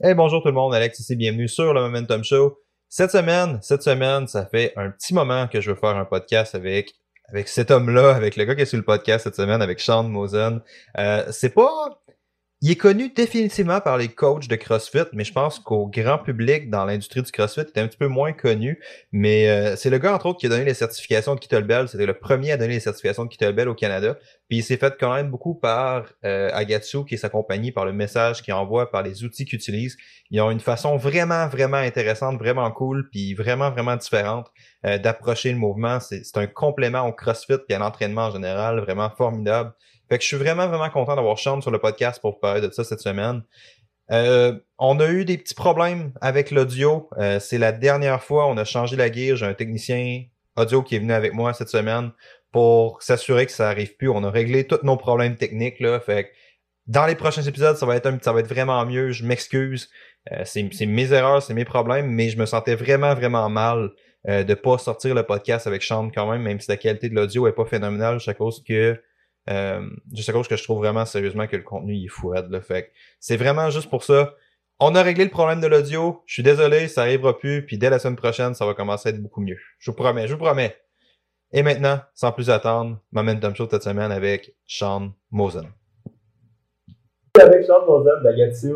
Hey, bonjour tout le monde, Alex ici, bienvenue sur le Momentum Show. Cette semaine, cette semaine, ça fait un petit moment que je veux faire un podcast avec avec cet homme-là, avec le gars qui est sur le podcast cette semaine, avec Sean Mosen. Euh, c'est pas il est connu définitivement par les coachs de CrossFit, mais je pense qu'au grand public dans l'industrie du CrossFit, il est un petit peu moins connu. Mais euh, c'est le gars, entre autres, qui a donné les certifications de Kettlebell. C'était le premier à donner les certifications de Kettlebell au Canada. Puis il s'est fait connaître beaucoup par euh, Agatsu, qui est sa compagnie, par le message qu'il envoie, par les outils qu'il utilise. Ils ont une façon vraiment, vraiment intéressante, vraiment cool, puis vraiment, vraiment différente euh, d'approcher le mouvement. C'est un complément au CrossFit et à l'entraînement en général, vraiment formidable. Fait que je suis vraiment, vraiment content d'avoir Sean sur le podcast pour parler de ça cette semaine. Euh, on a eu des petits problèmes avec l'audio. Euh, c'est la dernière fois, on a changé la gear. J'ai un technicien audio qui est venu avec moi cette semaine pour s'assurer que ça arrive plus. On a réglé tous nos problèmes techniques. Dans les prochains épisodes, ça va être, vraiment mieux. Je m'excuse. Euh, c'est mes erreurs, c'est mes problèmes, mais je me sentais vraiment, vraiment mal de de pas sortir le podcast avec Sean quand même, même si la qualité de l'audio est pas phénoménale, à cause que euh, juste à cause que je trouve vraiment sérieusement que le contenu il est fou là. Fait c'est vraiment juste pour ça. On a réglé le problème de l'audio. Je suis désolé, ça arrivera plus. Puis dès la semaine prochaine, ça va commencer à être beaucoup mieux. Je vous promets, je vous promets. Et maintenant, sans plus attendre, Momentum Show cette semaine avec Sean Mosen. Avec Sean Mosen d'Agatsu,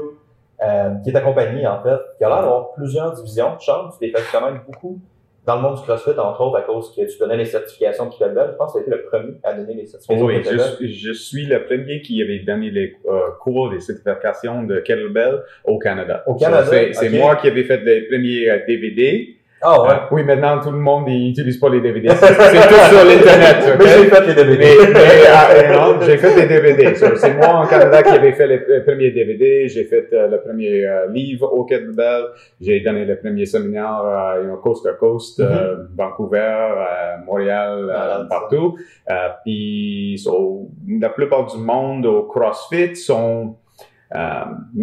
euh, qui est accompagné en fait, qui a l'air d'avoir plusieurs divisions. Sean, tu t'es fait quand même beaucoup dans le monde du CrossFit, entre autres, à cause que tu donnais les certifications de kettlebell. Je pense que tu as été le premier à donner les certifications oui, je, je, suis le premier qui avait donné les euh, cours, les certifications de kettlebell au Canada. Au Canada? c'est moi qui avais fait les premiers DVD. Euh, ah ouais? oui, maintenant tout le monde n'utilise pas les DVD. C'est tout sur l'internet. Okay? Mais j'ai fait les DVD. Mais, mais ah, j'ai fait des DVD. c'est moi en Canada qui avait fait les, premiers DVD. J'ai fait euh, le premier euh, livre au kettlebell. J'ai donné le premier séminaire euh, coast to coast, mm -hmm. Vancouver, Montréal, partout. puis so, la plupart du monde au CrossFit sont,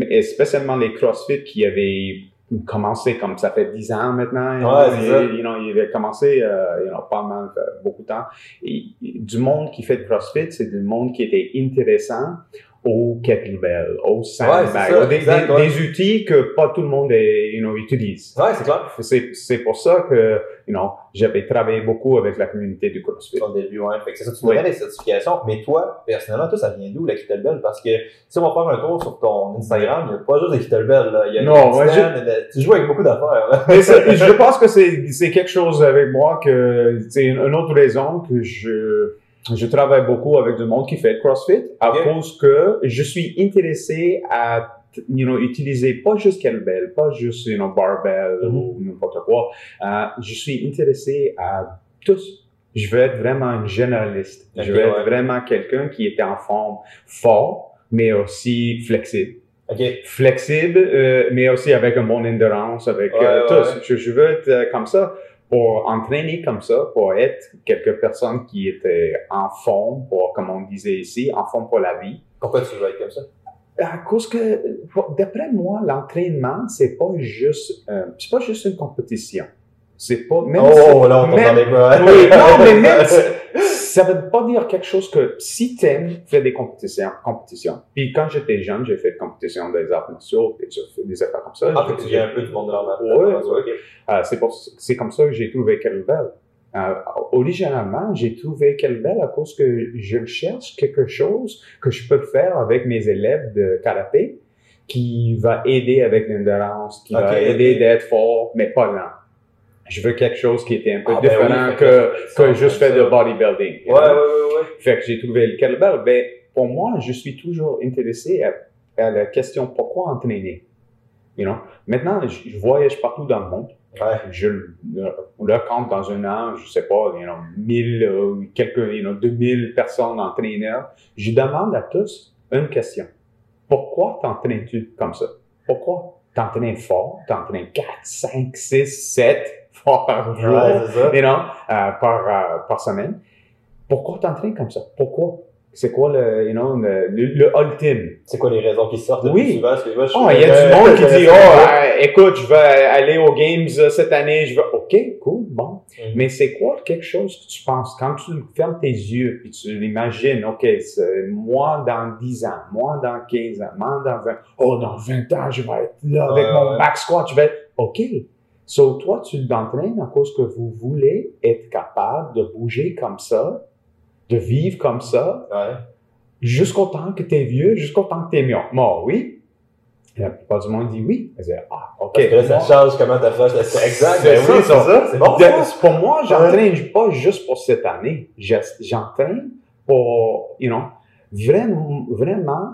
et spécialement les CrossFit qui avaient commencé comme ça fait dix ans maintenant. Ouais, il, you know, il avait commencé euh, you know, pas mal, euh, beaucoup de temps. Et, du monde qui fait de CrossFit, c'est du monde qui était intéressant au kettlebell, au sandbag, des, des, outils que pas tout le monde est, you know, utilise. Ouais, c'est clair. C'est pour ça que you know, j'avais travaillé beaucoup avec la communauté du CrossFit. Au début, ouais. Fait que c'est ça, tu donnais des certifications, mais toi, personnellement, toi, ça vient d'où, la kettlebell? Parce que si on va faire un tour sur ton Instagram, il n'y a pas juste des kettlebells, là. Il y a non, ouais, je... tu joues avec beaucoup d'affaires, je pense que c'est quelque chose avec moi que, c'est une autre raison que je, je travaille beaucoup avec du monde qui fait CrossFit à cause que je suis intéressé à you know, utiliser pas juste kettlebell, pas juste you know, barbell ou n'importe quoi. Euh, je suis intéressé à tous. Je veux être vraiment un généraliste. je veux être vraiment quelqu'un qui est en forme fort, mais aussi flexible. Okay. Flexible, euh, mais aussi avec un bon endurance, avec euh, tous. Je, je, veux être euh, comme ça pour entraîner comme ça, pour être quelques personnes qui étaient en forme, pour, comme on disait ici, en forme pour la vie. Pourquoi tu veux être comme ça? À cause que, d'après moi, l'entraînement, c'est pas juste, euh, c'est pas juste une compétition. C'est pas, même oh, là, on même. Oui, non, mais même, ça veut pas dire quelque chose que si t'aimes faire des compétitions, compétitions. Puis quand j'étais jeune, j'ai fait des compétitions des arts martiaux, des, des affaires comme ça. Ah, tu viens un peu du monde de l'art. Oui, okay. euh, c'est c'est comme ça que j'ai trouvé Kettlebell. Euh, originalement, j'ai trouvé Kettlebell à cause que je cherche quelque chose que je peux faire avec mes élèves de karaté qui va aider avec l'endurance, qui va aider d'être fort, mais pas lent je veux quelque chose qui était un peu ah, ben différent que, que juste fait de bodybuilding. Ouais, ouais, ouais, ouais, Fait que j'ai trouvé le kettlebell. Ben, pour moi, je suis toujours intéressé à, à la question pourquoi entraîner? You know? Maintenant, je, voyage partout dans le monde. Ouais. Je le compte dans un an, je sais pas, you know, mille, euh, quelques, you know, 2000 personnes entraîneurs. Je demande à tous une question. Pourquoi t'entraînes-tu comme ça? Pourquoi? T'entraînes fort, t'entraînes 4, 5, 6, 7, fois par jour, ouais, you know, euh, par, euh, par semaine. Pourquoi t'entraînes comme ça? Pourquoi? C'est quoi le, you know, le, le, ultime? C'est quoi les raisons qui sortent le oui. plus souvent? Oh, il y a du monde qui dit, oh, euh, écoute, je vais aller aux Games euh, cette année, je vais, ok, cool, bon. Mhm. Mais c'est quoi quelque chose que tu penses quand tu fermes tes yeux et tu l'imagines, OK, moi dans 10 ans, moi dans 15 ans, moi dans 20, oh, dans 20 ans, je vais être là avec Ouais, mon ouais. back squat, je vais être, OK. So, toi, tu t'entraînes à cause que vous voulez être capable de bouger comme ça, de vivre comme ça, Ouais. jusqu'au temps que tu es vieux, jusqu'au temps que tu es mort. Oui. Et la plupart du monde dit oui. Dit, ah, OK. Parce que là, ça change comment la C'est exact. C'est ben ça, oui, c'est ça. ça. Bon. de- pour moi, j'entraîne pas juste pour cette année. J'entraîne pour, you know, vraiment, vraiment,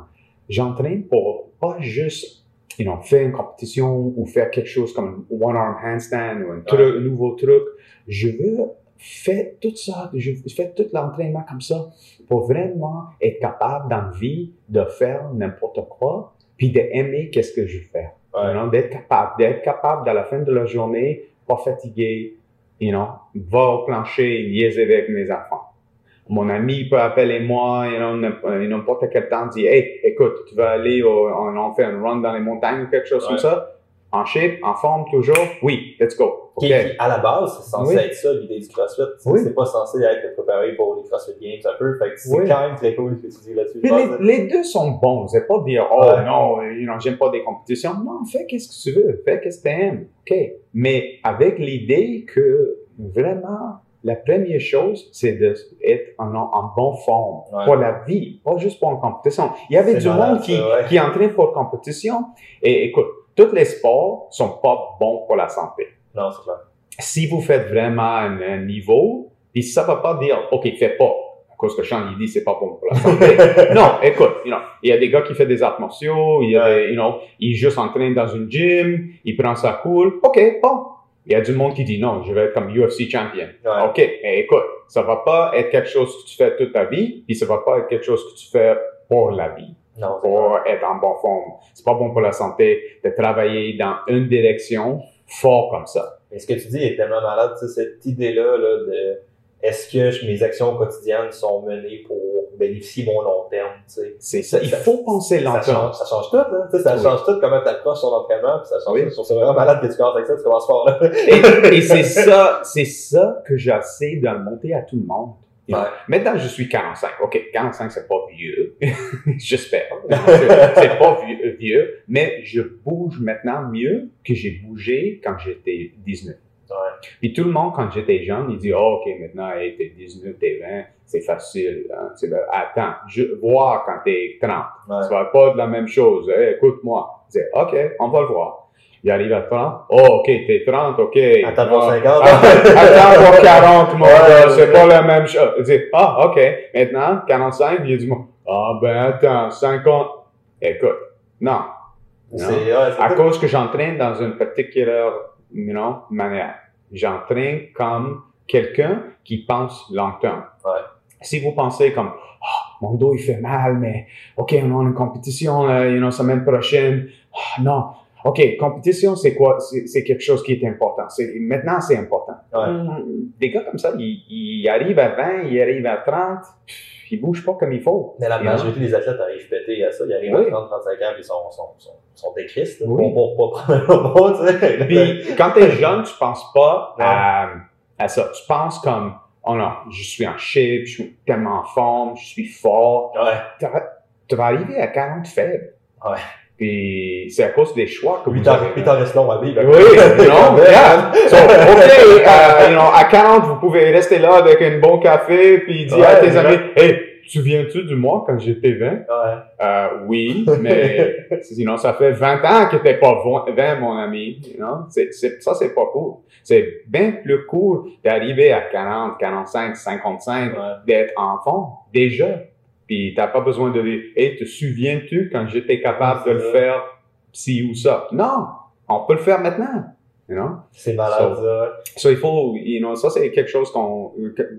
j'entraîne pour pas juste, you know, faire une compétition ou faire quelque chose comme un one-arm handstand ou un, truc- un nouveau truc. Je veux faire tout ça, je fais tout l'entraînement comme ça pour vraiment être capable dans la vie de faire n'importe quoi puis d'aimer qu'est-ce que je fais. Ouais. You know, d'être capable, d'être capable à la fin de la journée, pas fatigué, you know, va au plancher, liaiser avec mes enfants. Mon ami peut appeler moi, you know, n'importe n'importe quel temps, dire, hey, écoute, tu vas aller, au- on, on fait un run dans les montagnes ou quelque chose Ouais. comme ça? En shape, en forme, toujours? Oui, let's go. Qui, OK. qui, à la base, c'est censé Oui. être ça, l'idée du CrossFit. Oui. c'est pas censé être préparé pour les CrossFit Games un peu. Fait que c'est Oui. quand même très cool ce que tu dis là-dessus. Les, les deux sont bons. C'est pas dire, oh Ouais. non, you know, j'aime pas des compétitions. Non, fais qu'est-ce que tu veux. Fais qu'est-ce que tu aimes. OK. Mais avec l'idée que vraiment, la première chose, c'est d'être en, en bonne forme Ouais. pour la vie, pas juste pour une compétition. Il y avait du malade, monde qui, ouais. qui entrait pour compétition. Et écoute, tous les sports sont pas bons pour la santé Non, c'est clair. si vous faites vraiment un, un niveau, puis ça va pas dire, OK, fais pas. À cause que Sean, il dit, c'est pas bon pour la santé. non, écoute, you know, il y a des gars qui font des arts martiaux, il y a Ouais. you know, il juste entraîne dans une gym, il prend ça cool. OK, bon. Il y a du monde qui dit, non, je vais être comme UFC champion. Ouais. OK, mais écoute, ça va pas être quelque chose que tu fais toute ta vie, puis ça va pas être quelque chose que tu fais pour la vie Non, pour être en bonne forme. C'est pas bon pour la santé de travailler dans une direction fort comme ça. Mais ce que tu dis est tellement malade, tu sais, cette idée-là là, de est-ce que mes actions quotidiennes sont menées pour bénéficier mon long terme, tu sais? C'est ça. Il Ça- faut penser longtemps. change, ça change tout, sais, ça Oui. change tout comment tu approches ton entraînement, puis ça change Oui. tout. Ça vraiment malade que tu commences avec ça, tu commences fort, là. Et, et c'est ça, c'est ça que j'essaie de monter à tout le monde. Ouais. Maintenant, je suis 45. OK, 45, c'est pas vieux. J'espère. C'est pas vieux, vieux, mais je bouge maintenant mieux que j'ai bougé quand j'étais 19. Ouais. Puis tout le monde, quand j'étais jeune, il dit, oh, OK, maintenant, hey, t'es 19, t'es 20, c'est facile. Hein? C'est ben, attends, je, voir quand t'es 30. Ouais. Ça va pas de la même chose. Hey, écoute-moi. Je dis, OK, on va le voir. Il arrive à 30. Oh, OK, t'es 30, OK. Attends pour Ah, 50. Attends attends pour 40, mon Ouais, c'est pas la même chose. Il dit, ah, OK. Maintenant, 45, il dit, ah, ben, attends, 50. Écoute, non. Non. ouais, À cause que j'entraîne dans une particulière you know, manière. J'entraîne comme quelqu'un qui pense long terme. Ouais. Si vous pensez comme, Ah, mon dos il fait mal, mais OK, on a une compétition euh, you know, semaine prochaine. Ah, non. OK, compétition, c'est quoi? C'est c'est quelque chose qui est important. C'est- Maintenant, c'est important. Ouais. Hum, Des gars comme ça, ils, ils arrivent à 20, ils arrivent à 30, pff, ils bougent pas comme il faut. Mais la majorité des athlètes arrivent pétés à ça. Ils arrivent Oui. à 30, 35 ans, puis ils sont, sont, sont, sont décristes, là. Oui. Pour, pour, pour prendre tu sais. Puis quand tu es jeune, tu penses pas à, à ça. Tu penses comme, oh non, je suis en shape, je suis tellement en forme, je suis fort. Ouais. Tu vas- Tu vas arriver à 40 faibles. Ouais. Puis c'est à cause des choix que Puis vous avez. puis t'en restes long à vivre. Oui, non, regarde. So, OK, euh, you know, à 40, vous pouvez rester là avec un bon café, puis dire à Ouais, tes exact. amis, hey, souviens-tu de moi quand j'étais 20? Ouais. Euh, oui, mais sinon, ça fait 20 ans que t'es pas 20, mon ami. You know? c'est, c'est, ça, c'est pas cool. C'est bien plus cool d'arriver à 40, 45, 55, Ouais. d'être enfant, déjà. Puis t'as pas besoin de dire, hey, te souviens-tu quand j'étais capable de le ça. faire ci ou ça? Non! On peut le faire maintenant. You know? C'est malade, So-. So, il faut, you know, ça c'est quelque chose qu'on,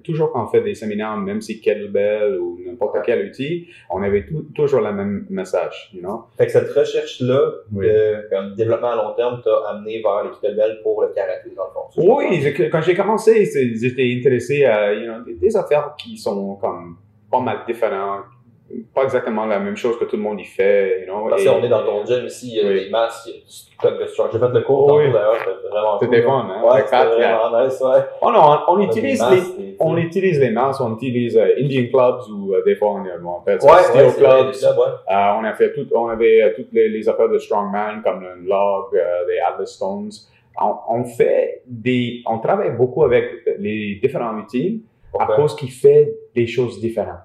toujours quand on fait des séminaires, même si kettlebell ou n'importe Ouais. quel outil, on avait tout- toujours le même message, you know? Fait que cette recherche-là, Oui. de comme développement à long terme, t'a amené vers les kettlebells pour le karaté, dans le fond. Oui, quand j'ai commencé, j'étais intéressé à, you know, des, des affaires qui sont comme pas mal différentes, pas exactement la même chose que tout le monde y fait. You know, Parce qu'on est dans ton gym ici, il y a Oui. des masques, il y a du de structure. J'ai fait le cours Oui. d'ailleurs, c'était vraiment C'était cool. fun, hein, Ouais, c'était vraiment nice, ouais. Oh non, on, on Des utilise masques, les, on utilise les masques, on utilise euh, Indian clubs ou euh, des fois on, on ça Ouais, steel ouais, c'est vrai, clubs. clubs, ouais. Euh, on a fait tout, on avait euh, toutes les, les affaires de strongman comme le log, euh, les Atlas Stones. On, on fait des, on travaille beaucoup avec les différents outils à Pourquoi? cause qu'il fait des choses différentes.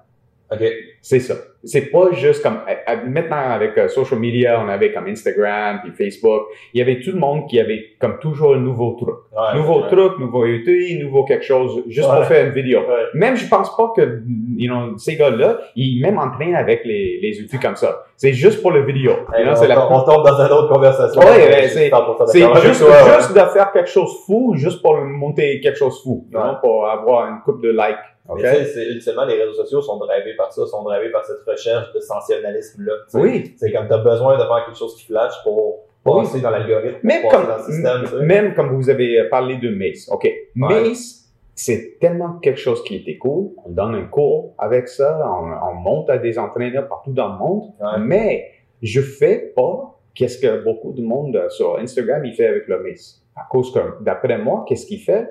Ok. C'est ça. C'est pas juste comme euh, euh, maintenant avec euh, social media, on avait comme Instagram puis Facebook, il y avait tout le monde qui avait comme toujours un nouveau truc. Ouais, nouveau ouais. truc, nouveau outil, nouveau quelque chose, juste Ouais. pour faire une vidéo. Ouais. Même je pense pas que you know, ces gars-là, ils même entraînent avec les, les outils comme ça. C'est juste pour le vidéo. Hey, know, on, la- tombe- on tombe dans une autre conversation. Ouais, c'est- 100% c'est d'accord avec juste, juste de faire quelque chose fou, juste pour monter quelque chose fou, know, pour avoir une coupe de likes. Mais ok? tu sais, c'est- ultimement, les réseaux sociaux sont drivés par ça, sont drivés par cette recherche de sensationnalisme-là. tu. Oui. C'est comme t'as besoin de faire quelque chose qui flash pour Oui. passer dans l'algorithme, Même pour comme, dans le système, tu même comme vous avez parlé de Mace. OK. Mace, c'est tellement quelque chose qui était cool. On donne un cours avec ça. On, on monte à des entraîneurs partout dans le monde. Ouais. Mais je fais pas qu'est-ce que beaucoup de monde sur Instagram il fait avec le Mace. À cause que, d'après moi, qu'est-ce qu'il fait?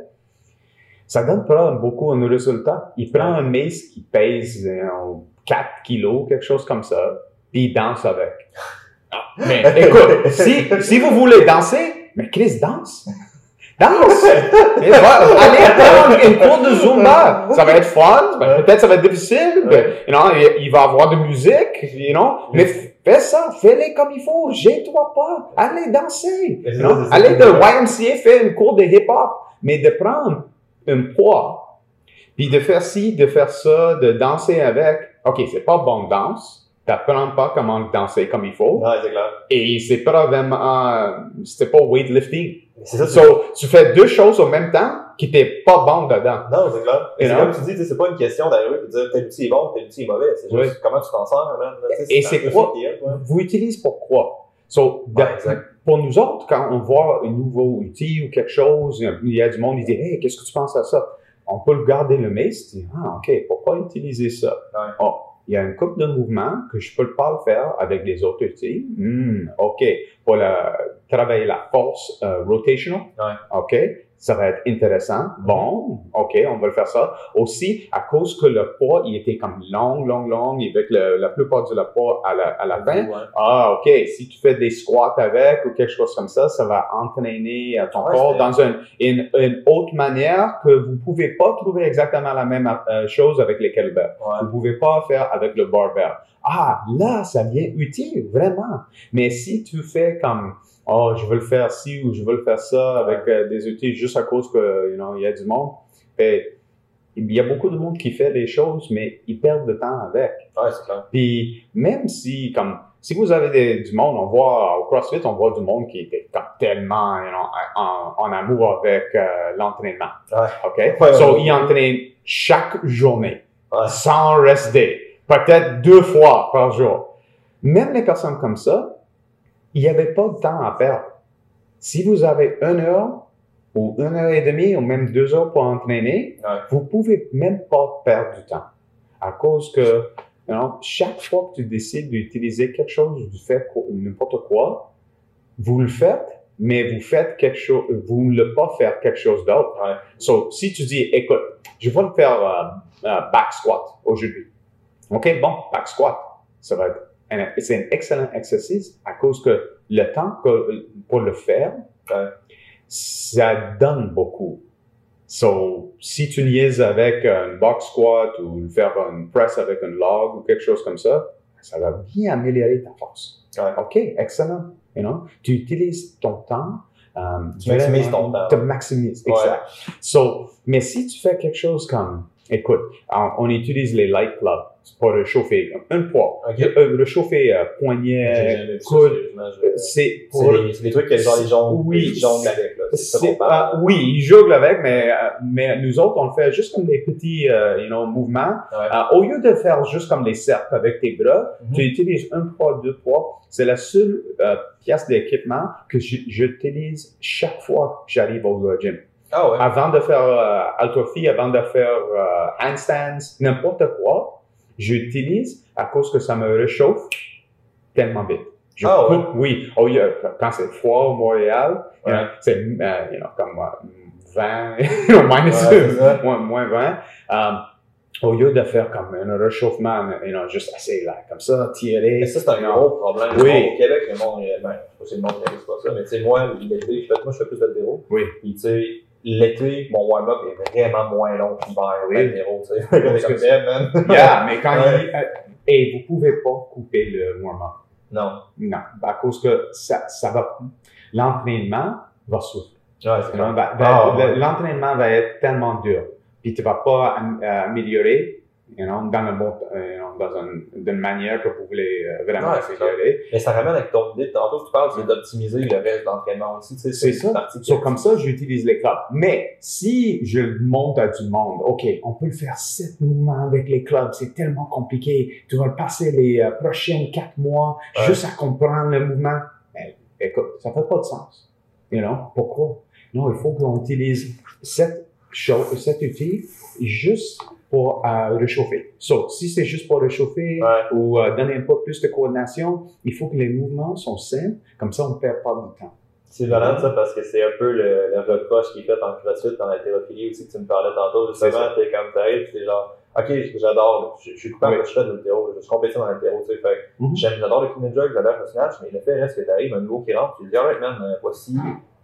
Ça donne pas beaucoup de résultats. Il prend un Mace qui pèse euh, 4 kilos, quelque chose comme ça, puis il danse avec. Mais écoute, si, si vous voulez danser, mais Chris, danse. Danse! Et va- Allez prendre une cours de Zumba. Ça va être fun. ben, Peut-être ça va être difficile. you know, il, va avoir de musique. You know, mais fais ça. Fais-les comme il faut. Gêne-toi pas. Allez danser. You know. Allez de YMCA faire une cours de hip-hop. Mais de prendre un poids, puis de faire ci, de faire ça, de danser avec. OK, c'est pas bon danse. T'apprends pas comment danser comme il faut. Ouais, c'est clair. Et c'est pas vraiment, c'était pas weightlifting. C'est ça, So, tu fais deux choses en même temps qui t'es pas bon dedans. Non, c'est clair. Et c'est comme tu dis, c'est pas une question d'arriver et de dire tel outil est bon, tel outil est mauvais. C'est juste comment tu t'en man. Sais, Et c'est quoi? Vous utilisez pourquoi? So, Ouais. Pour nous autres, quand on voit un nouveau outil ou quelque chose, il y a du monde qui dit, hey, qu'est-ce que tu penses à ça? On peut le garder le mace, dire, ah, OK, pourquoi utiliser ça? Ouais. Oh, il y a une couple de mouvements que je peux pas le faire avec les autres outils. Hmm, OK. Pour la- travailler la force euh, rotational. Ouais. OK. Ça va être intéressant. Bon, OK, on va le faire ça. Aussi, à cause que le poids, il était comme long, long, long, avec le- la plupart de la poids à la, à la fin. Ouais. Ah, OK. Si tu fais des squats avec ou quelque chose comme ça, ça va entraîner euh, ton Ouais, corps dans une, une, une autre manière que vous pouvez pas trouver exactement la même euh, chose avec les kettlebells. Ouais. Vous pouvez pas faire avec le barbell. Ah, là, ça devient utile, vraiment. Mais si tu fais comme, oh, je veux le faire ci ou je veux le faire ça avec euh, des outils juste à cause que, you know, il y a du monde, ben, il y a beaucoup de monde qui fait des choses, mais ils perdent de temps avec. Ouais, c'est clair. Puis même si, comme, si vous avez des- du monde, on voit au CrossFit, on voit du monde qui comme tellement you know, en, en amour avec euh, l'entraînement. Ouais. OK? Ouais, so, ouais. ils entraînent chaque journée, Ouais. sans rester, peut-être deux fois par jour. Même les personnes comme ça, il n'y avait pas de temps à perdre. Si vous avez une heure ou une heure et demie ou même deux heures pour entraîner, Ouais. vous pouvez même pas perdre du temps. À cause que chaque fois que tu décides d'utiliser quelque chose, de faire n'importe quoi, vous le faites, mais vous faites quelque chose, vous ne le pas faire quelque chose d'autre. Ouais. So, si tu dis, écoute, je vais faire euh, euh, back squat aujourd'hui. OK, bon, back squat, ça va être c'est un excellent exercice à cause que le temps que, pour le faire, ça donne beaucoup. So, si tu niaises avec un box squat ou faire un press avec un log ou quelque chose comme ça, ça va bien améliorer ta force. Ouais. OK, excellent. You know? Tu utilises ton temps. um, Tu maximises ton temps. Tu maximises, Ouais. exact. So, mais si tu fais quelque chose comme, écoute, on, on utilise les light clubs pour réchauffer un poids, Ok. euh, réchauffer euh, poignet, coude, c'est C'est pour c'est des trucs que genre les gens Oui, gens avec, là. C'est c'est pas- oui, ils jonglent avec, mais, euh, mais nous autres, on le fait juste comme des petits euh, you know, mouvements. Ouais. Au lieu de faire juste comme les cercles avec tes bras, Mhm. tu utilises un poids, deux poids. C'est la seule pièce d'équipement que j'utilise chaque fois que j'arrive au gym. Ah ouais. Avant de faire euh, haltérophilie, avant de faire handstands, n'importe quoi, j'utilise à cause que ça me réchauffe tellement vite. Je Ah, coupe, oui. Oh, il y a- quand c'est froid au Montréal, Ouais. you know, c'est euh, you know, comme euh, 20, minus, Ouais, c'est moins, moins 20. Um, au lieu de faire comme un réchauffement, you know, juste assez là, comme ça, tirer. Mais ça, c'est un gros problème. Oui. Au Québec, le monde, ben, je sais pas si le monde réalise pas ça, mais tu sais, moi, l'été, je fais, moi, je fais plus d'altéro. Oui. Puis, tu sais, l'été, mon warm-up est vraiment moins long que l'hiver, Oui. tu sais. Que. Yeah, mais quand Ouais. il, euh, et vous pouvez pas couper le warm-up. Non. Non, à cause que ça, ça va, l'entraînement va souffrir. Ouais, c'est You know, clair. va- va- Ah, ouais. L'entraînement va être tellement dur, puis tu vas pas euh, améliorer, you know, dans le bon, euh, you know, dans un- d'une manière que vous voulez euh, vraiment Ouais, améliorer. Mais ça ramène avec ton idée, tantôt, tu parles, c'est d'optimiser le reste de l'entraînement aussi, tu sais. C'est une ça. partie So, comme ça, j'utilise les clubs. Mais si je montre à du monde, OK, on peut le faire sept mouvements avec les clubs, c'est tellement compliqué. Tu vas passer les euh, prochains quatre mois Ouais. juste à comprendre le mouvement. Ben, écoute, ça fait pas de sens. You know? Pourquoi? Non, il faut qu'on utilise cette chose, cet outil juste pour euh, réchauffer. So, si c'est juste pour réchauffer Ouais. ou euh, donner un peu plus de coordination, il faut que les mouvements sont simples, comme ça on ne perd pas du temps. C'est valable ça parce que c'est un peu le, le reproche qui est fait en crossfit, dans l'haltérophilie aussi que tu me parlais tantôt. Justement, t'es comme t'arrives, c'est genre, ok, j'adore, je je suis coupable Oui. je fais de l'haltéro, je suis compétitif dans l'haltéro, tu sais, fait j'aime, j'adore le clean and jerk, j'adore le snatch, mais le fait reste que t'arrives, un nouveau qui rentre, tu dis, alright man, euh, voici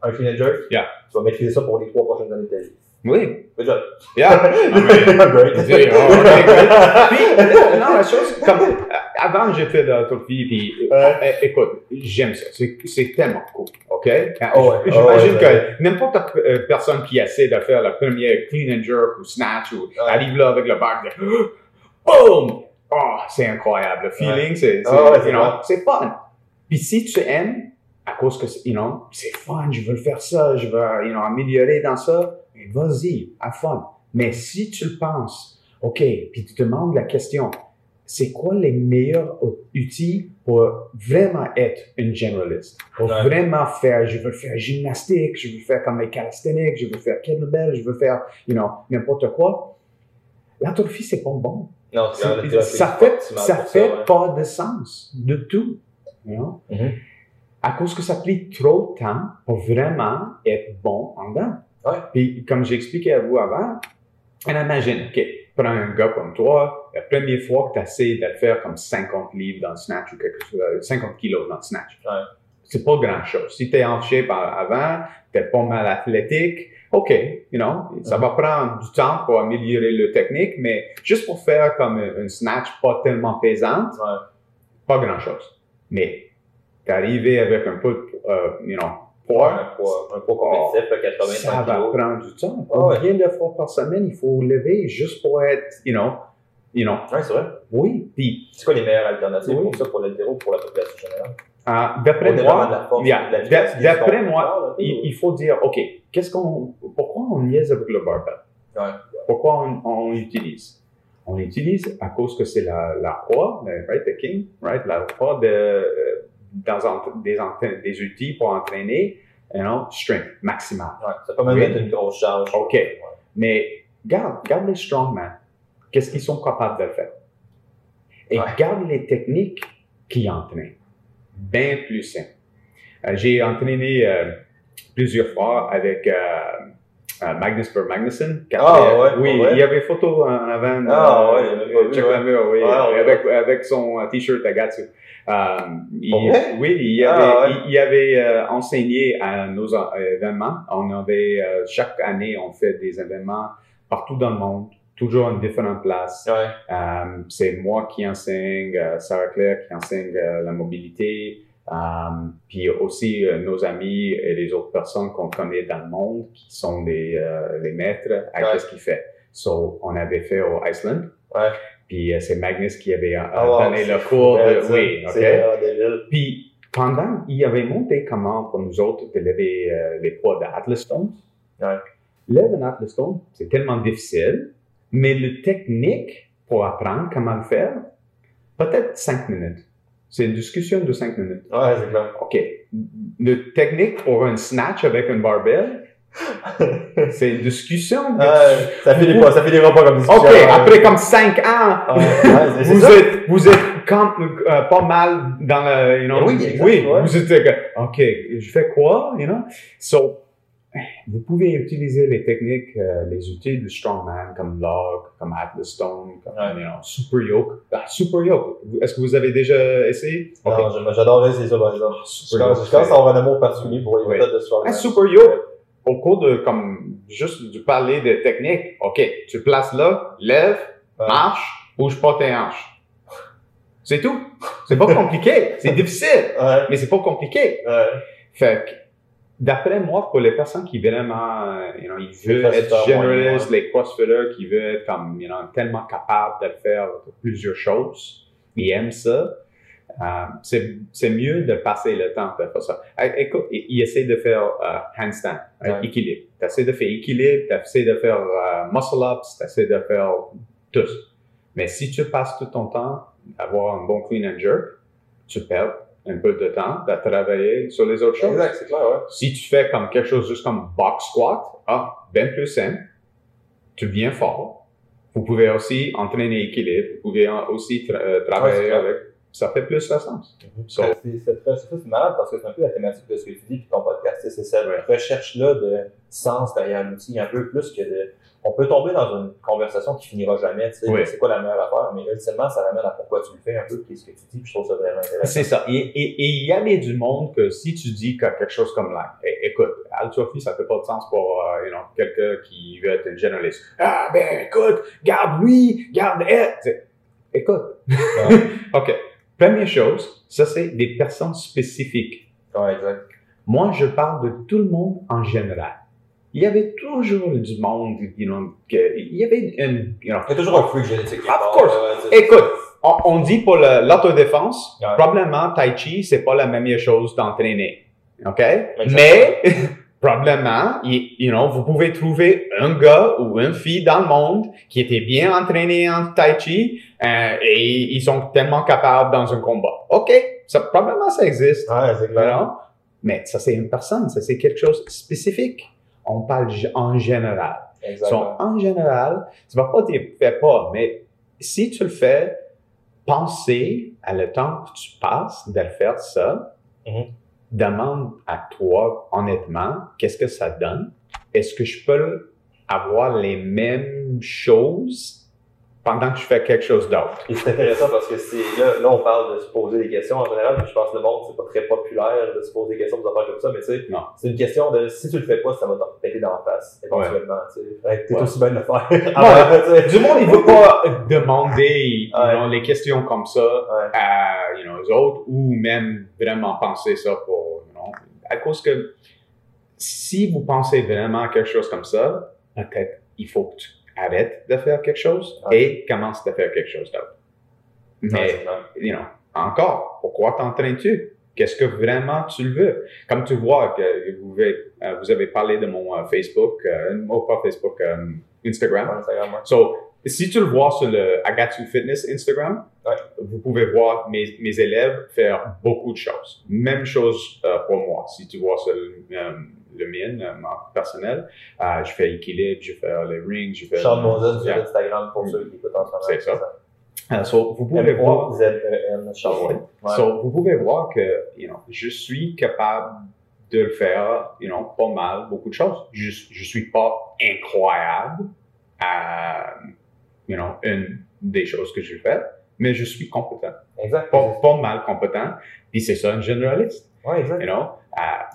un clean and jerk, Yeah. tu vas maîtriser ça pour les trois prochaines années de ta vie. Oui. Good job. Yeah. Great. Dis, oh, ok, great. Puis, non, la chose, comme, euh, avant, j'ai fait de l'autophie, puis, euh, Ouais. euh, écoute, j'aime ça. C'est, tellement cool, OK? Oh ouais, J'imagine oh ouais, que n'importe euh, personne qui essaie de faire le premier clean and jerk ou snatch ou arrive là avec le bac, de, boom! Oh, c'est incroyable. Le feeling, c'est, c'est, Ah c'est fun. Puis si tu aimes, à cause que, you know, c'est fun, je veux faire ça, je veux, you know, améliorer dans ça, vas-y, have fun. Mais si tu le penses, OK, puis tu te demandes la question, c'est quoi les meilleurs ou- outils pour vraiment être une généraliste? Pour Ouais. vraiment faire, je veux faire gymnastique, je veux faire comme les calisthenics, je veux faire kettlebell, je veux faire, you know, n'importe quoi. L'entrophie, c'est pas bon. Non, c'est ça fait, ça fait ouais. pas de sens du tout. you know? Mhm. À cause que ça prend trop de temps pour vraiment être bon en dedans. Ouais. Puis, comme j'ai expliqué à vous avant, imagine, OK, prends un gars comme toi, la première fois que tu essaies de faire comme 50 livres dans le snatch ou quelque chose, euh, 50 kilos dans le snatch. Ouais. C'est pas grand chose. Si tu es en shape avant, tu es pas mal athlétique, OK, you know, ça va prendre du temps pour améliorer le technique, mais juste pour faire comme un, snatch pas tellement pesante, Ouais. pas grand chose. Mais t'arriver avec un peu, euh, you know, poids, un poids, un poids compétitif, là, 85 ça va kilos. prendre du temps. Ah ouais. Combien de fois par semaine il faut lever juste pour être, you know, you know, Ouais, c'est vrai. oui. Puis, C'est quoi les meilleures alternatives Oui. pour ça, pour l'haltéro, pour la population générale? euh, d'après moi, yeah, d'après il, faut dire, OK, qu'est-ce qu'on, pourquoi on niaise avec le barbell? Ouais. Pourquoi on, l'utilise? On l'utilise à cause que c'est la, la proie, right, the king, right, la proie de, euh, dans des, outils pour entraîner, you know, strength maximale. Ouais, ça peut même être une grosse charge. OK. Ouais. Mais garde, garde les strongman. Qu'est-ce qu'ils sont capables de faire? Et Ouais. garde les techniques qu'ils entraînent. Bien plus simple. Euh, J'ai entraîné euh, plusieurs fois avec euh, Magnus Per Magnuson. Ah, ouais, Oui, ouais. il y avait photo en avant. Ah, euh, ouais, pas vu, check la mur, oui. Ouais, ouais, avec, avec son euh, t-shirt Agatsu. Euh, il- oui, il Ah, avait, ouais. il, il avait euh, enseigné à nos euh, événements. On avait, euh, chaque année, on fait des événements partout dans le monde, toujours en différentes places. Ouais. Euh, c'est moi qui enseigne, euh, Sarah Claire qui enseigne la mobilité, euh, puis aussi euh, nos amis et les autres personnes qu'on connaît dans le monde qui sont les, euh, les maîtres à Ouais. qu'est-ce qu'ils font. So, on avait fait au Iceland. Ouais. Puis euh, c'est Magnus qui avait Ah, donné le cours de... ça. Oui, OK? Puis pendant, il avait monté comment pour nous autres de lever les poids de Atlas Stone. Ouais. Lever un Atlas Stone, c'est tellement difficile, mais le technique pour apprendre comment le faire, peut-être cinq minutes. C'est une discussion de cinq minutes. Ouais, c'est clair. OK. Le technique pour un snatch avec un barbell, C'est une discussion. ça finit pas, ça finira pas comme discussion. OK, après comme 5 ans, ouais, vous ça. êtes, vous êtes comme, euh, pas mal dans le, you know, Oui, exact, oui, ouais. vous êtes, OK, je fais quoi, you know? So, vous pouvez utiliser les techniques, euh, les outils du strongman comme log, comme Atlas Stone, comme, Ouais. you know, super yoke. Ah, super yoke. Est-ce que vous avez déjà essayé? Non, j'adorerais essayer ça, par exemple. Je Super pense, je avoir un amour particulier pour les Oui. méthodes de strongman. Un super yoke, au cours de, comme, juste de parler de technique, OK, tu places là, lève, Ouais. marche, bouge pas tes hanches. C'est tout. C'est pas compliqué. C'est difficile, Ouais, mais c'est pas compliqué. ouais. Fait que, d'après moi, pour les personnes qui vraiment, you know, ils veulent être generalistes, ouais, les crossfitters qui veulent être comme, you know, tellement capables de faire plusieurs choses, ils aiment ça. Euh, c'est c'est mieux de passer le temps de faire ça. Euh, Écoute, ils ils essaient de faire euh, handstand, euh, Ouais. équilibre. Tu essaies de faire équilibre, tu essaies de faire euh, muscle-ups, tu essaies de faire tout. Mais si tu passes tout ton temps à avoir un bon clean and jerk, tu perds un peu de temps à travailler sur les autres choses. Exact, c'est clair, ouais. Si tu fais comme quelque chose juste comme box squat, ah, bien plus simple, tu viens fort. Vous pouvez aussi entraîner équilibre, vous pouvez aussi tra- euh, Ouais, travailler avec. Ça fait plus de sens. So, C'est c'est très- c'est ça, c'est malade parce que c'est un peu la thématique de ce que tu dis puis ton podcast. C'est cette recherche-là de sens derrière l'outil, un peu plus que de. On peut tomber dans une conversation qui finira jamais, tu sais, Oui. c'est quoi la meilleure affaire, mais ultimement, ça ramène à pourquoi tu le fais un peu, qu'est-ce que tu dis, puis je trouve ça vraiment intéressant. C'est ça. Et et- et il y avait du monde que si tu dis que quelque chose comme là, écoute, Altrophy, ça fait pas de sens pour euh, you know, quelqu'un qui veut être un journaliste. Ah ben écoute, garde lui, garde elle. C'est- Écoute. OK. Première chose, ça c'est des personnes spécifiques. Ouais, exact. Moi, je parle de tout le monde en général. Il y avait toujours du monde, you know, que, il y avait une, you know, Il y a toujours un freak génétique. Of course. sais. Écoute, on, on dit pour l'autodéfense, Ouais. probablement Tai Chi, c'est pas la même chose d'entraîner. OK? Exactement. Mais, probablement, you, know, vous pouvez trouver un gars ou une fille dans le monde qui était bien entraîné en Tai Chi euh, et ils sont tellement capables dans un combat. OK, ça, probablement ça existe. Ouais, c'est clair. Mais ça, c'est une personne, ça, c'est quelque chose de spécifique. On parle en général. So, Exactement. en général, tu vas pas dire fais pas, mais si tu le fais, pensez à le temps que tu passes de faire ça. Mhm. Demande à toi, honnêtement, qu'est-ce que ça donne? Est-ce que je peux avoir les mêmes choses pendant que je fais quelque chose d'autre? C'est intéressant parce que c'est là, là, on parle de se poser des questions en général, puis je pense que le monde, c'est pas très populaire de se poser des questions pour affaires comme ça, mais tu sais, Non. c'est une question de si tu le fais pas, ça va te péter dans la face, éventuellement, tu sais. T'es Ouais. aussi bien de le faire. Ah. Du monde, il veut pas demander les questions comme ça à you know, eux autres ou même vraiment penser ça pour, you know, à cause que si vous pensez vraiment à quelque chose comme ça, peut-être il faut que tu arrêtes de faire quelque chose et commences de faire quelque chose d'autre. Mais, you know, encore, pourquoi t'entraînes-tu? Qu'est-ce que vraiment tu le veux? Comme tu vois que vous avez, euh, vous avez parlé de mon euh, Facebook, euh, oh, pas Facebook, euh, Instagram. Instagram, ouais. So, si tu le vois sur le Agatsu Fitness Instagram, Ouais. vous pouvez voir mes, mes élèves faire beaucoup de choses. Même chose euh, pour moi. Si tu vois sur le, euh, le mien, euh, personnel, euh, je fais équilibre, je fais les rings, je fais... Sean Moses sur. Instagram pour ceux qui écoutent en. C'est ça. Euh, so, vous pouvez voir... Ouais. Ouais. So, vous pouvez voir que, you know, je suis capable de le faire, you know, pas mal, beaucoup de choses. Je, je suis pas incroyable à, you know, une des choses que je fais, mais je suis compétent. Exact. Pas, pas mal compétent. Puis c'est ça, un généraliste, Ouais, exact. you know.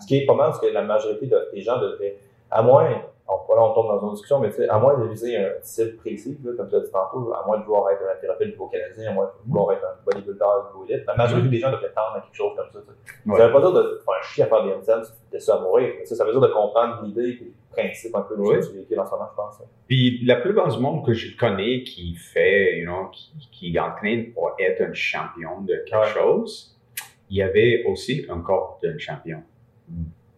Ce qui est pas mal, c'est que la majorité de- des gens devraient, à moins, on, là on tombe dans une discussion, mais tu sais, à moins de viser un cible précis, là, comme tu as dit tantôt, à moins de vouloir être un haltérophile niveau canadien, à moins de vouloir être un bodybuilder niveau élite, la majorité des gens devraient tendre à quelque chose comme ça. tu sais. Ouais. Ça veut pas dire de faire chier à faire des handstands, de ça à mourir, ça veut dire de comprendre l'idée et le principe un peu de Ouais. véhicules en ce moment, je pense. hein. Puis la plupart du monde que je connais qui fait, you know, qui, qui entraîne pour être un champion de quelque Ouais. chose, il y avait aussi un corps d'un champion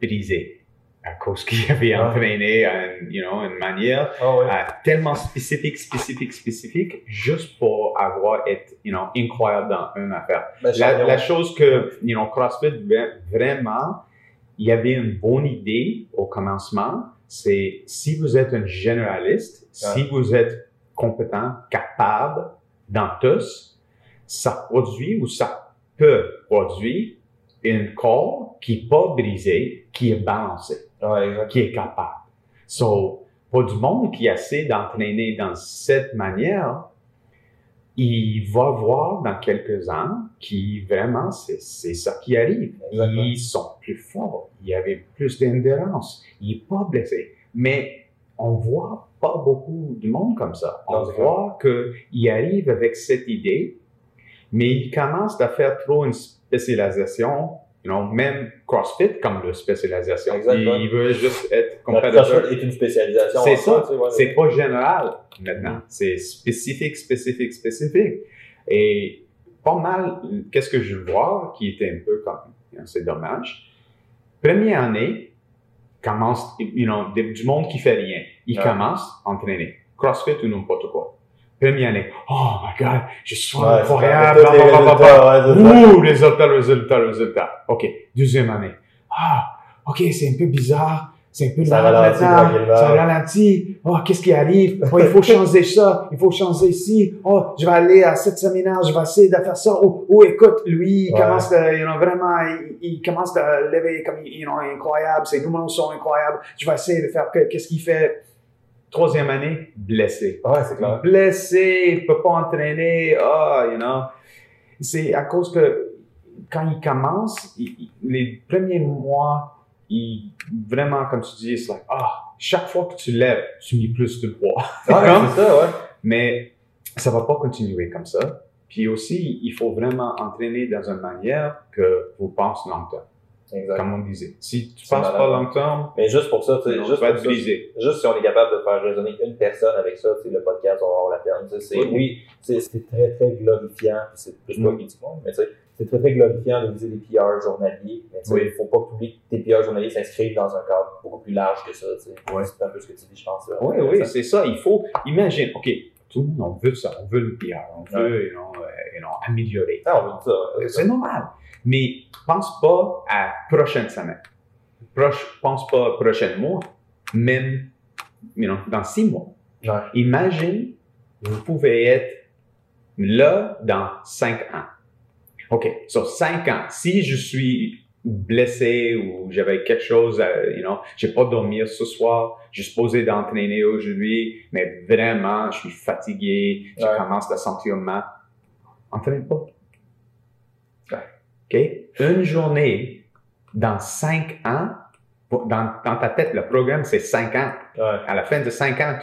brisé à cause qu'il avait entraîné à une, you know, une manière Ah euh, tellement spécifique, spécifique, spécifique, juste pour avoir être, you know, incroyable dans une affaire. Ben, La, chose que, you know, CrossFit vraiment, il y avait une bonne idée au commencement, c'est si vous êtes un généraliste, si vous êtes compétent, capable dans tous, ça produit ou ça peut produire une corps qui n'est pas brisé, qui est balancé, qui est capable. So, pour du monde qui essaie d'entraîner dans cette manière, il va voir dans quelques ans qui vraiment c'est ça qui arrive. Ils sont plus forts, il y avait plus d'endurance, il n'est pas blessé. Mais on voit pas beaucoup de monde comme ça. On voit qu'il arrive avec cette idée, mais il commence à faire trop une spécialisation non, même CrossFit comme de spécialisation. Il, veut juste être CrossFit est une spécialisation. C'est ça. c'est pas général maintenant. Mm-hmm. C'est spécifique, spécifique, spécifique. Et pas mal, qu'est-ce que je vois qui était un peu comme, c'est dommage. Première année, commence, you know, du monde qui fait rien. Il commence à entraîner. CrossFit ou n'importe quoi. Première année, oh my god, je suis incroyable, Ouh, résultat, résultat, résultat. OK. Deuxième année, ah, OK, c'est un peu bizarre. C'est un peu ça ralentit, ça ralentit. Oh, qu'est-ce qui arrive? Oh, il faut changer ça. Il faut changer ici. Oh, je vais aller à cette séminaire. Je vais essayer de faire ça. Oh, oh écoute, lui, il commence à, you know, vraiment, il, commence à lever comme, you know, incroyable. Ses numéros sont incroyables. Je vais essayer de faire qu'est-ce qu'il fait. Troisième année, blessé. Ouais, c'est clair. Blessé, il peut pas entraîner. Ah, you know. C'est à cause que quand il commence, les premiers mois, il, vraiment, comme tu dis, c'est like, ah, chaque fois que tu lèves, tu mets plus de poids. Ah, c'est ça, ouais. Mais ça va pas continuer comme ça. Puis aussi, il faut vraiment entraîner dans une manière que vous pensez longtemps. Comme on disait. Si tu penses pas long terme, mais juste pour ça, tu sais, juste, juste si on est capable de faire raisonner une personne avec ça, tu sais, le podcast va avoir la peine. C'est, oui, c'est très, très glorifiant. C'est plus pas mm. mais tu sais, c'est très, très glorifiant de viser des PR journaliers. Mais tu sais, il faut pas que tes PR journaliers s'inscrivent dans un cadre beaucoup plus large que ça. Tu sais. C'est un peu ce que tu dis, je pense. Oui, oui, c'est ça. Il faut, imagine, OK, tout le monde veut ça. On veut le PR. On veut, you know, you know, améliorer. Ah, on veut ça. C'est normal. Mais pense pas à prochaine semaine. Proche, pense pas prochain mois, même you know, dans six mois. Imagine, vous pouvez être là dans cinq ans. OK, sur cinq ans, si je suis blessé ou j'avais quelque chose, you know, j'ai pas dormi ce soir, je suis supposé d'entraîner aujourd'hui, mais vraiment, je suis fatigué, je commence à sentir mal. Entraîne pas. OK? Une journée dans cinq ans, dans, dans ta tête, le programme, c'est cinq ans. À la fin de cinq ans,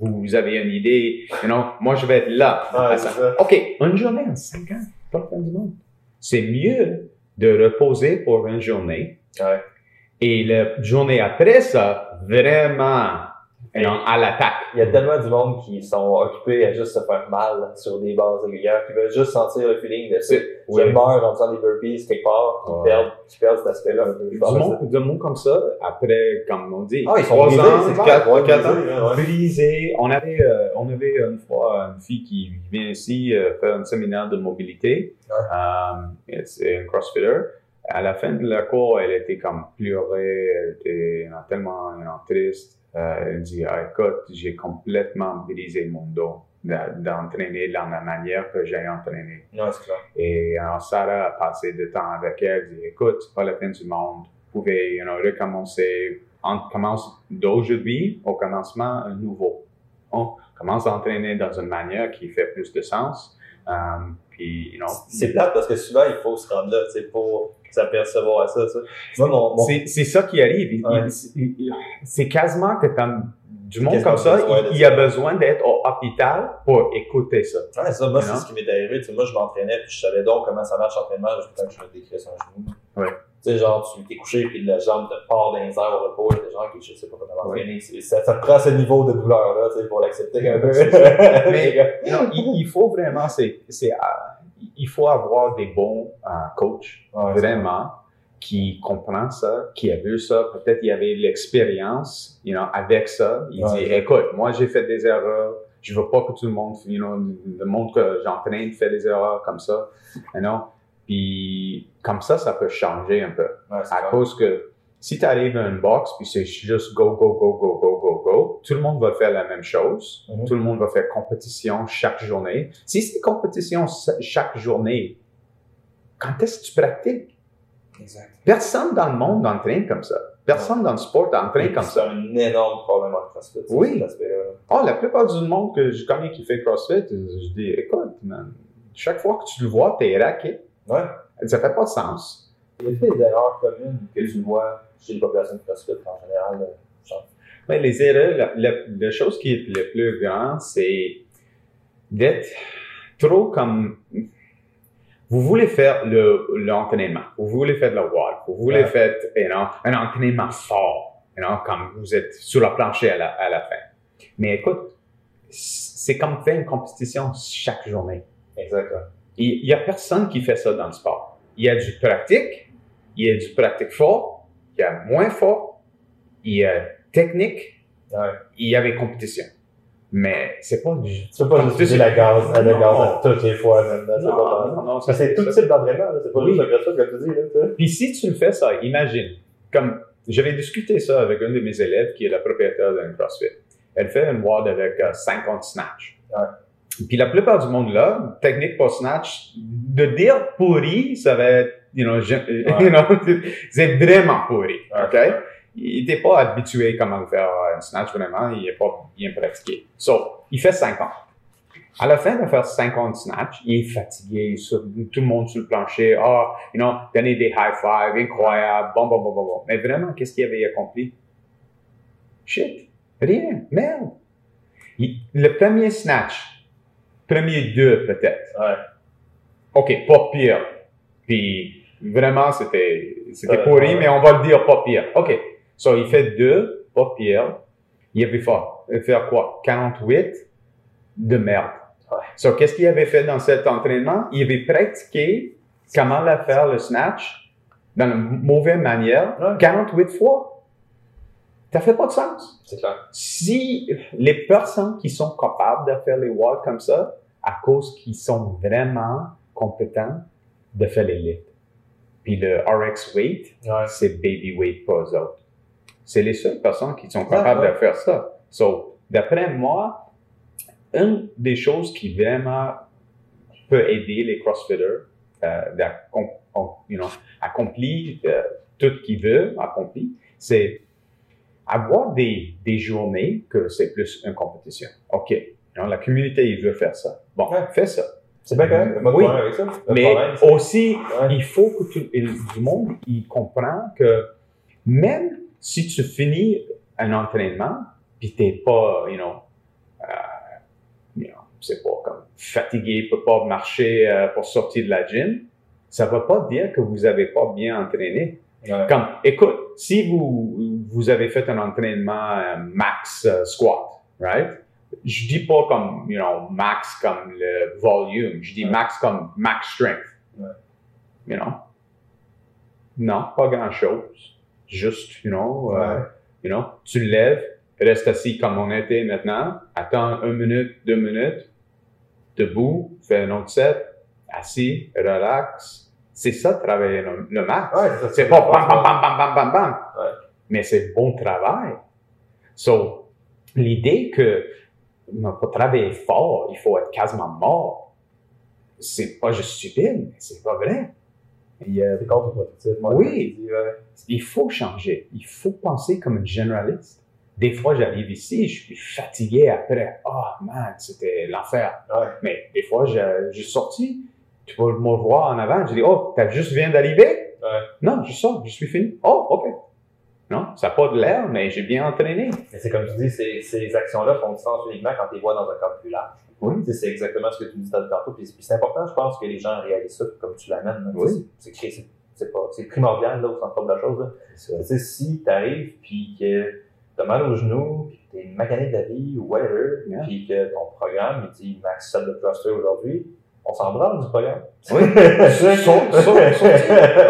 vous, avez une idée, you know, moi, je vais être là. OK, une journée en cinq ans, pas le fin du monde. C'est mieux de reposer pour une journée. Et la journée après ça, vraiment à l'attaque. Il y a tellement du monde qui sont occupés à juste se faire mal sur des bases régulières, qui veulent juste sentir le feeling de ça. Oui. Qui meurent en faisant des burpees quelque part, qui, perdent, qui perdent cet aspect-là un peu. Du monde, du monde comme ça, après, comme on dit, ah, ils sont brisés, ans, 4, 4 ans, brisés. On avait, euh, on avait une fois une fille qui vient ici euh, faire un séminaire de mobilité. Ouais. Euh, c'est un crossfitter à la fin de la cours, elle était comme pleurée, elle était tellement triste. Euh, elle dit ah, écoute, j'ai complètement brisé mon dos d'entraîner dans la manière que j'ai entraîné. Et alors, Sarah a passé du temps avec elle, elle dit écoute, c'est pas la fin du monde. Vous pouvez you know, recommencer. On commence d'aujourd'hui au commencement un nouveau. On commence à entraîner dans une manière qui fait plus de sens. Um, puis, you know, c'est plate parce que souvent, il faut se rendre là pour s'apercevoir à ça. ça. C'est ça qui arrive. C'est quasiment que comme du monde comme ça, il, y a besoin d'être au hôpital pour écouter ça. Ouais, ça, moi, c'est ce qui m'est arrivé. moi, je m'entraînais, puis je savais donc comment ça marche l'entraînement que je me décrisse un genou. Ouais. Tu sais, genre, tu t'es couché, puis la jambe te part dans les airs au repos, il y a des gens qui, je sais pas comment m'entraîner. Ça, ça te prend ce niveau de douleur-là, tu sais, pour l'accepter un peu. Mais, non, il, faut vraiment, c'est, il faut avoir des bons euh, coachs, vraiment, qui comprennent ça, qui a vu ça. Peut-être il y avait l'expérience, you know, avec ça. Il dit, écoute, moi j'ai fait des erreurs. Je veux pas que tout le monde, you know, le monde que j'entraîne fait des erreurs comme ça. You know? Puis comme ça, ça peut changer un peu. à cause que Si tu arrives à une box, puis c'est juste go, go, go, go, go, go, go, tout le monde va faire la même chose. Mhm. Tout le monde va faire compétition chaque journée. Si c'est compétition chaque journée, quand est-ce que tu pratiques? Exact. Personne dans le monde entraîne comme ça. Personne dans le sport entraîne comme C'est ça. un énorme problème en CrossFit. Oui. Oh, la plupart du monde que je connais qui fait CrossFit, je dis, écoute, man, chaque fois que tu le vois, t'es raqué. Ouais. Ça fait pas de sens. Il y a des erreurs communes que tu vois chez les populations de CrossFit en général. Mais les erreurs, la, la- la chose qui est le plus grande, c'est d'être trop comme. Vous voulez faire le l'entraînement, vous voulez faire le wall, vous voulez Ouais. faire you know, un entraînement fort, you know, comme vous êtes sur la plancher à la, à la fin. Mais écoute, c'est comme faire une compétition chaque journée. Exactement. Il n'y a personne qui fait ça dans le sport. Il y a du pratique, il y a du pratique fort, il y a moins fort, il y a technique, Ouais. il y avait compétition. Mais c'est pas du. Tu peux pas juste utiliser la gaz, la Non. gaz à toutes les fois. Même, là, Non, pas non, c'est tout type d'entraînement. C'est pas Oui. juste le CrossFit comme tu dis. Là. Puis si tu le fais ça, imagine, comme j'avais discuté ça avec un de mes élèves qui est la propriétaire d'un CrossFit. Elle fait une WOD avec euh, 50 snatch. Ouais. Puis la plupart du monde là, technique pour snatch, de dire pourri, ça va être, you know, je- you know, c'est vraiment pourri, Ouais. ok? Il n'était pas habitué comment faire euh, un snatch vraiment, il n'est pas bien pratiqué. So, il fait 50. À la fin de faire 50 snatch, il est fatigué, sur- tout le monde sur le plancher, ah, you know, donner des high five, incroyable, bon, bon, bon, bon, bon. Mais vraiment, qu'est-ce qu'il avait accompli? Shit, rien, merde. Il- le premier snatch, premier deux peut-être. Ouais. OK, pas pire. Puis vraiment, c'était, c'était Ouais, pourri, mais on va le dire pas pire. OK. So, il fait deux, pas pire. Il avait fait, avait fait quoi? 48 de merde. Ouais. So, qu'est-ce qu'il avait fait dans cet entraînement? Il avait pratiqué comment la faire le snatch dans une mauvaise manière Ouais. 48 fois. Ça fait pas de sens C'est clair. si les personnes qui sont capables de faire les walks comme ça, à cause qu'ils sont vraiment compétents de faire les lifts. Puis le RX weight, Ouais. c'est baby weight pour eux autres. C'est les seules personnes qui sont capables ouais. de faire ça. So, d'après moi, une des choses qui vraiment peut aider les CrossFitters euh, you know, accomplir euh, tout ce qu'ils veulent accomplir, c'est avoir des, des journées que c'est plus une compétition. OK, you know, la communauté, il veut faire ça. Bon, Ouais. fais ça. C'est bien correct. Pas de Oui. problème avec ça. Pas de Mais problème, aussi, Ouais. il faut que tout, du monde il comprend que même si tu finis un entraînement, puis t'es pas, you know, euh, you know, c'est pas comme fatigué, peut pas marcher euh, pour sortir de la gym, ça va pas dire que vous avez pas bien entraîné. Ouais. Comme, écoute, si vous, vous avez fait un entraînement euh, max euh, squat, right? Je dis pas comme, you know, max comme le volume, je dis Ouais. max comme max strength. Ouais. You know? Non, pas grand chose. Juste, you know, euh, Ouais. you know, tu lèves, reste assis comme on était maintenant, attends une minute, deux minutes, debout, fais un autre set, assis, relax. C'est ça, travailler le, le max. C'est pas bam, bam, bam, bam, bam, bam, bam. Mais c'est bon travail. So, l'idée que non, pour travailler fort, il faut être quasiment mort, c'est pas juste stupide, mais c'est pas vrai. Il, y a- C'est contre-productif. moi, Oui. dis, ouais. il faut changer. Il faut penser comme un généraliste. Des fois, j'arrive ici, je suis fatigué après. Oh man, c'était l'enfer. Ouais. Mais des fois, je, je suis sorti, tu peux me voir en avant, je dis, oh, t'as juste viens d'arriver? Ouais. Non, je sors, je suis fini. Oh, ok. Non, ça n'a pas de l'air, mais j'ai bien entraîné. Mais c'est comme tu dis, ces, ces actions-là font du sens uniquement quand tu les vois dans un cadre plus large. Oui. Tu sais, C'est exactement ce que tu me disais tantôt. Puis, puis c'est important, je pense, que les gens réalisent ça comme tu l'amènes. là. Oui. C'est c'est- c'est- c'est pas- c'est primordial là, au centre de la chose. là. Tu sais, si tu arrives puis que tu as mal aux genoux, puis que tu es macané de la vie ou whatever, Yeah. puis que ton programme il dit max 7 de thruster aujourd'hui, on s'en branle du programme. Oui. Saute, saute.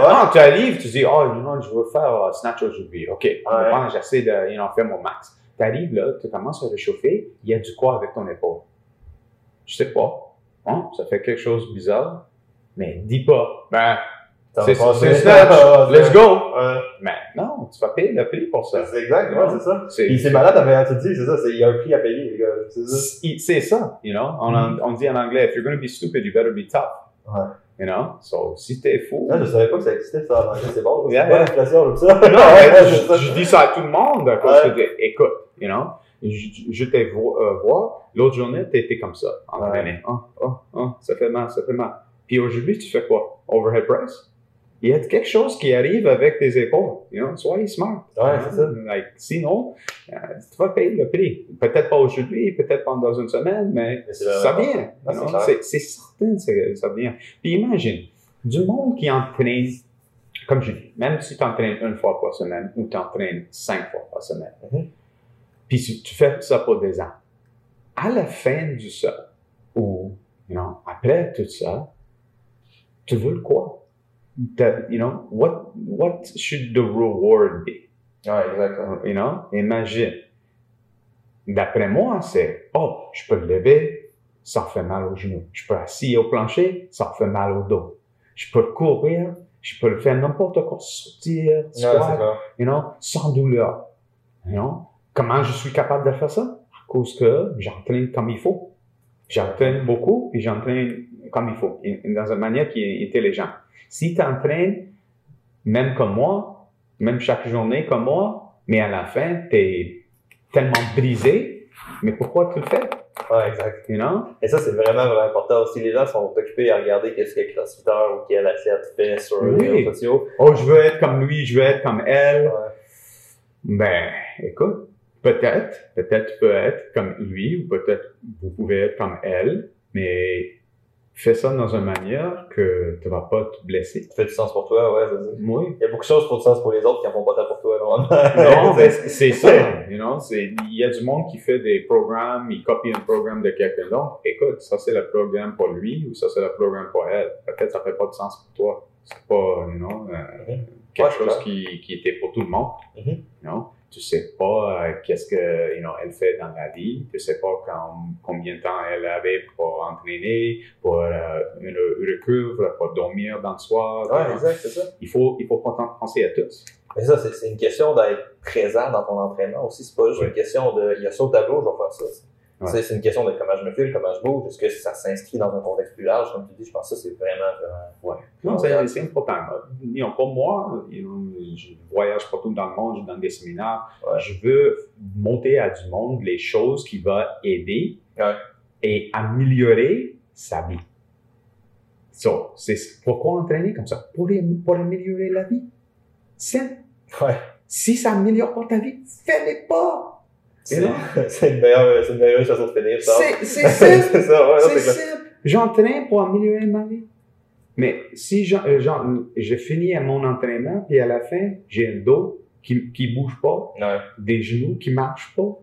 Ah, tu arrives, tu dis, oh, know, je veux faire euh, snatch aujourd'hui. OK, j'essaie de you faire mon max. Tu arrives là, tu commences à réchauffer, il y a du quoi avec ton épaule? Je sais pas. Hein? Ça fait quelque chose de bizarre. Mais dis pas, ben, C'est snatch. Ah, Let's go. Ouais. Mais non, tu vas payer le prix pour ça. C'est exact, ouais, c'est ça. Puis c'est malade, mais tu te dis, c'est ça, c'est- il y a un prix à payer, les gars. C'est ça. c'est ça, you know? On, on dit en anglais, if you're going to be stupid, you better be tough. Ouais. You know? So, si t'es fou. Ah, je savais pas que ça existait, ça, en anglais, c'est bon. C'est Yeah, pas yeah. l'inflation, comme ça. Non, Ouais, ça. je, dis ça à tout le monde à cause Ouais. que, écoute, you know, je, je t'ai euh, voir, l'autre journée, t'étais comme ça, entraîné. Oh, oh, oh, ça fait mal, ça fait mal. Puis aujourd'hui, tu fais quoi? Overhead press? Il y a quelque chose qui arrive avec tes épaules, you know, soyez smart. Ouais, c'est ça. Like, sinon, euh, tu vas payer le prix. Peut-être pas aujourd'hui, peut-être pas dans une semaine, mais ça vient. Ah, c'est certain que ça vient. Puis imagine, du monde qui entraîne, comme je dis, même si tu entraînes une fois par semaine ou tu entraînes cinq fois par semaine, puis si tu fais ça pour des ans, à la fin du ça, ou you know, après tout ça, tu veux quoi? That, you know, what, what should the reward be? Ouais, exactement. You know? Imagine. D'après moi, c'est Oh, je peux me lever, ça fait mal au genou. Je peux assis au plancher, ça fait mal au dos. Je peux courir, je peux le faire n'importe quoi, sortir, squat, you know, sans douleur. You know? Comment je suis capable de faire ça? À cause que j'entraîne comme il faut. J'entraîne beaucoup, puis j'entraîne comme il faut, dans une manière qui est intelligente. Si tu entraînes, même comme moi, même chaque journée comme moi, mais à la fin, tu es tellement brisé, mais pourquoi tu le fais? Ouais, exact. You know? Et ça, c'est vraiment, vraiment important aussi. Les gens sont occupés à regarder qu'est-ce que CrossFitter ou quel athlète fait sur les réseaux sociaux. Oh, je veux être comme lui, je veux être comme elle. Ouais. Ben, écoute, peut-être, peut-être tu peux être comme lui, ou peut-être vous pouvez être comme elle, mais fais ça dans une manière que tu vas pas te blesser. Ça fait du sens pour toi, ouais, c'est ça. Oui. Il y a beaucoup de choses qui font du sens pour les autres qui n'en font pas tant pour toi, normalement. Non, mais c'est ça, you know, c'est, il y a du monde qui fait des programmes, il copie un programme de quelqu'un d'autre. Écoute, ça c'est le programme pour lui, ou ça c'est le programme pour elle. Peut-être ça fait pas de sens pour toi. C'est pas, you know, euh, Mhm. quelque Ouais, chose qui, qui était pour tout le monde. You know. Tu sais pas euh, qu'est-ce que you know, elle fait dans la vie. Tu sais pas com- combien de temps elle avait pour entraîner, pour euh, une recouvre, pour dormir dans le soir. Ouais, exact, c'est ça. Il faut, il faut penser à tous. Mais ça, c'est c'est une question d'être présent dans ton entraînement aussi. C'est pas juste une question de, il y a ça au tableau, je vais faire ça. Ouais. C'est- C'est une question de comment je me file, comment je bouge, est-ce que ça s'inscrit dans un contexte plus large, comme tu dis. Je pense que ça, c'est vraiment, vraiment, Non, Ouais. c'est c'est important. You know, pour moi, je voyage partout dans le monde, je donne des séminaires. Ouais. Je veux monter à du monde les choses qui vont aider Ouais. et améliorer sa vie. So, c'est pourquoi entraîner comme ça? Pour, pour améliorer la vie. C'est Ouais. Si ça améliore pas ta vie, fais-les pas. C'est c'est une meilleure, c'est une meilleure façon de finir, ça. C'est c'est simple. c'est ça, ouais, C'est c'est simple. J'entraîne pour améliorer ma vie. Mais si j'en- euh, je finis mon entraînement, puis à la fin, j'ai un dos qui qui bouge pas, Ouais. des genoux qui marchent pas,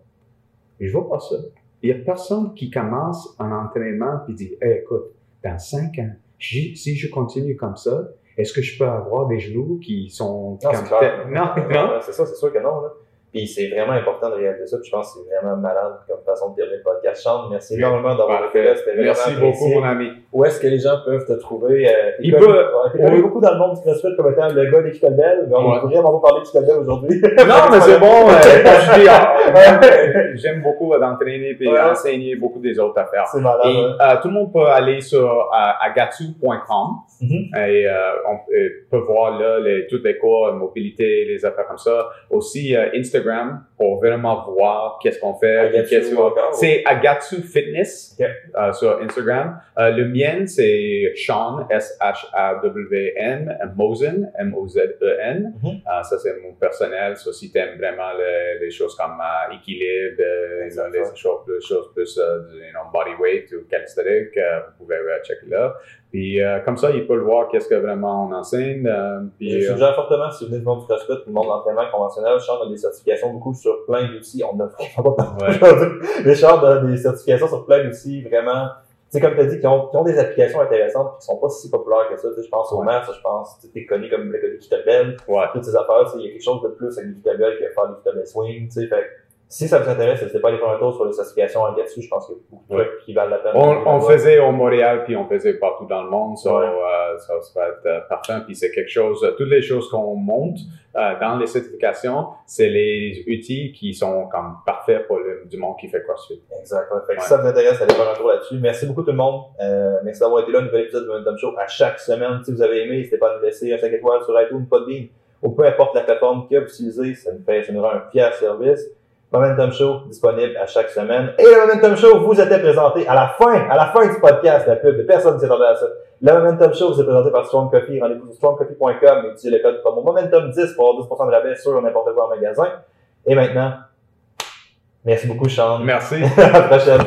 je vois pas ça. Il y a personne qui commence un entraînement puis dit Hey, écoute, dans cinq ans, si si je continue comme ça, est-ce que je peux avoir des genoux qui sont Non, comme c'est clair. Non, c'est ça, c'est sûr que non. Là. Puis c'est vraiment important de réaliser ça. Puis je pense que c'est vraiment malade comme façon de terminer le podcast. Sean, merci Oui. énormément d'avoir été là. Merci beaucoup, mon ami. Où est-ce que les gens peuvent te trouver? Euh, peuvent- ouais, t'es connu oui. beaucoup dans le monde du CrossFit comme étant le gars des kettlebells, mais on Ouais. pourrait vraiment parler de kettlebell aujourd'hui. Non, mais c'est bon. euh, j'aime beaucoup d'entraîner et Ouais. enseigner beaucoup des autres affaires. C'est malade. Et ouais. euh, tout le monde peut aller sur euh, agatsu.com Mhm. et on peut voir là les, toutes les cours, mobilité, les affaires comme ça. Aussi euh, Instagram pour vraiment voir qu'est-ce qu'on fait. Qu'est-ce qu'on- C'est Agatsu Fitness euh, sur Instagram. Euh, le mien, c'est Sean, S-H-A-W-N, Mosen, M-O-Z-E-N. Mhm. Euh, ça, c'est mon personnel. Ça, si t'aimes vraiment le- les choses comme euh, équilibre, les choses, les choses plus you know, body weight ou calisthenics, vous pouvez checker là. Puis euh, comme ça, il peut le voir qu'est-ce que vraiment on enseigne. euh, Je puis, euh, suggère fortement, si vous venez du monde du CrossFit, du monde de l'entraînement conventionnel, Sean a des certifications beaucoup sur plein d'outils. On a vraiment pas aujourd'hui. Mais Sean a des certifications sur plein d'outils, vraiment. Tu sais, comme tu as dit, qui ont, qui ont des applications intéressantes et qui sont pas si populaires que ça. Tu sais, je pense au Ouais. maths, je pense, tu es connu comme le gars des kettlebells, ouais. toutes ces affaires. tu sais, Il y a quelque chose de plus avec les kettlebells que faire des kettlebell swing. Tu sais, fait Si ça vous intéresse, n'hésitez pas à aller faire un tour sur les certifications en dessus. Je pense qu'il y a beaucoup de trucs qui valent la peine. On, on faisait au Montréal, puis on faisait partout dans le monde. So, Ouais. euh, ça, ça va être euh, parfait. Puis c'est quelque chose, euh, toutes les choses qu'on monte euh, dans les certifications, c'est les outils qui sont comme parfaits pour le, du monde qui fait CrossFit. Exact. ouais. Fait que Ouais. Si ça vous intéresse, allez faire un tour là-dessus. Merci beaucoup tout le monde. Euh, merci d'avoir été là. Nouvel épisode de Momentum Show à chaque semaine. Si vous avez aimé, n'hésitez pas à nous laisser un 5 étoiles sur iTunes, Podbean, ou peu importe la plateforme que vous utilisez. Ça nous fait, ça nous rend un fier service. Momentum Show disponible à chaque semaine. Et le Momentum Show vous était présenté à la fin, à la fin du podcast, la pub. Personne ne s'attendait à ça. Le Momentum Show vous est présenté par Strong Coffee. Rendez-vous sur strongcoffee.com et utilisez le code promo Momentum10 pour avoir 10% de rabais sur n'importe quoi en magasin. Et maintenant, merci beaucoup, Sean. Merci. à la prochaine.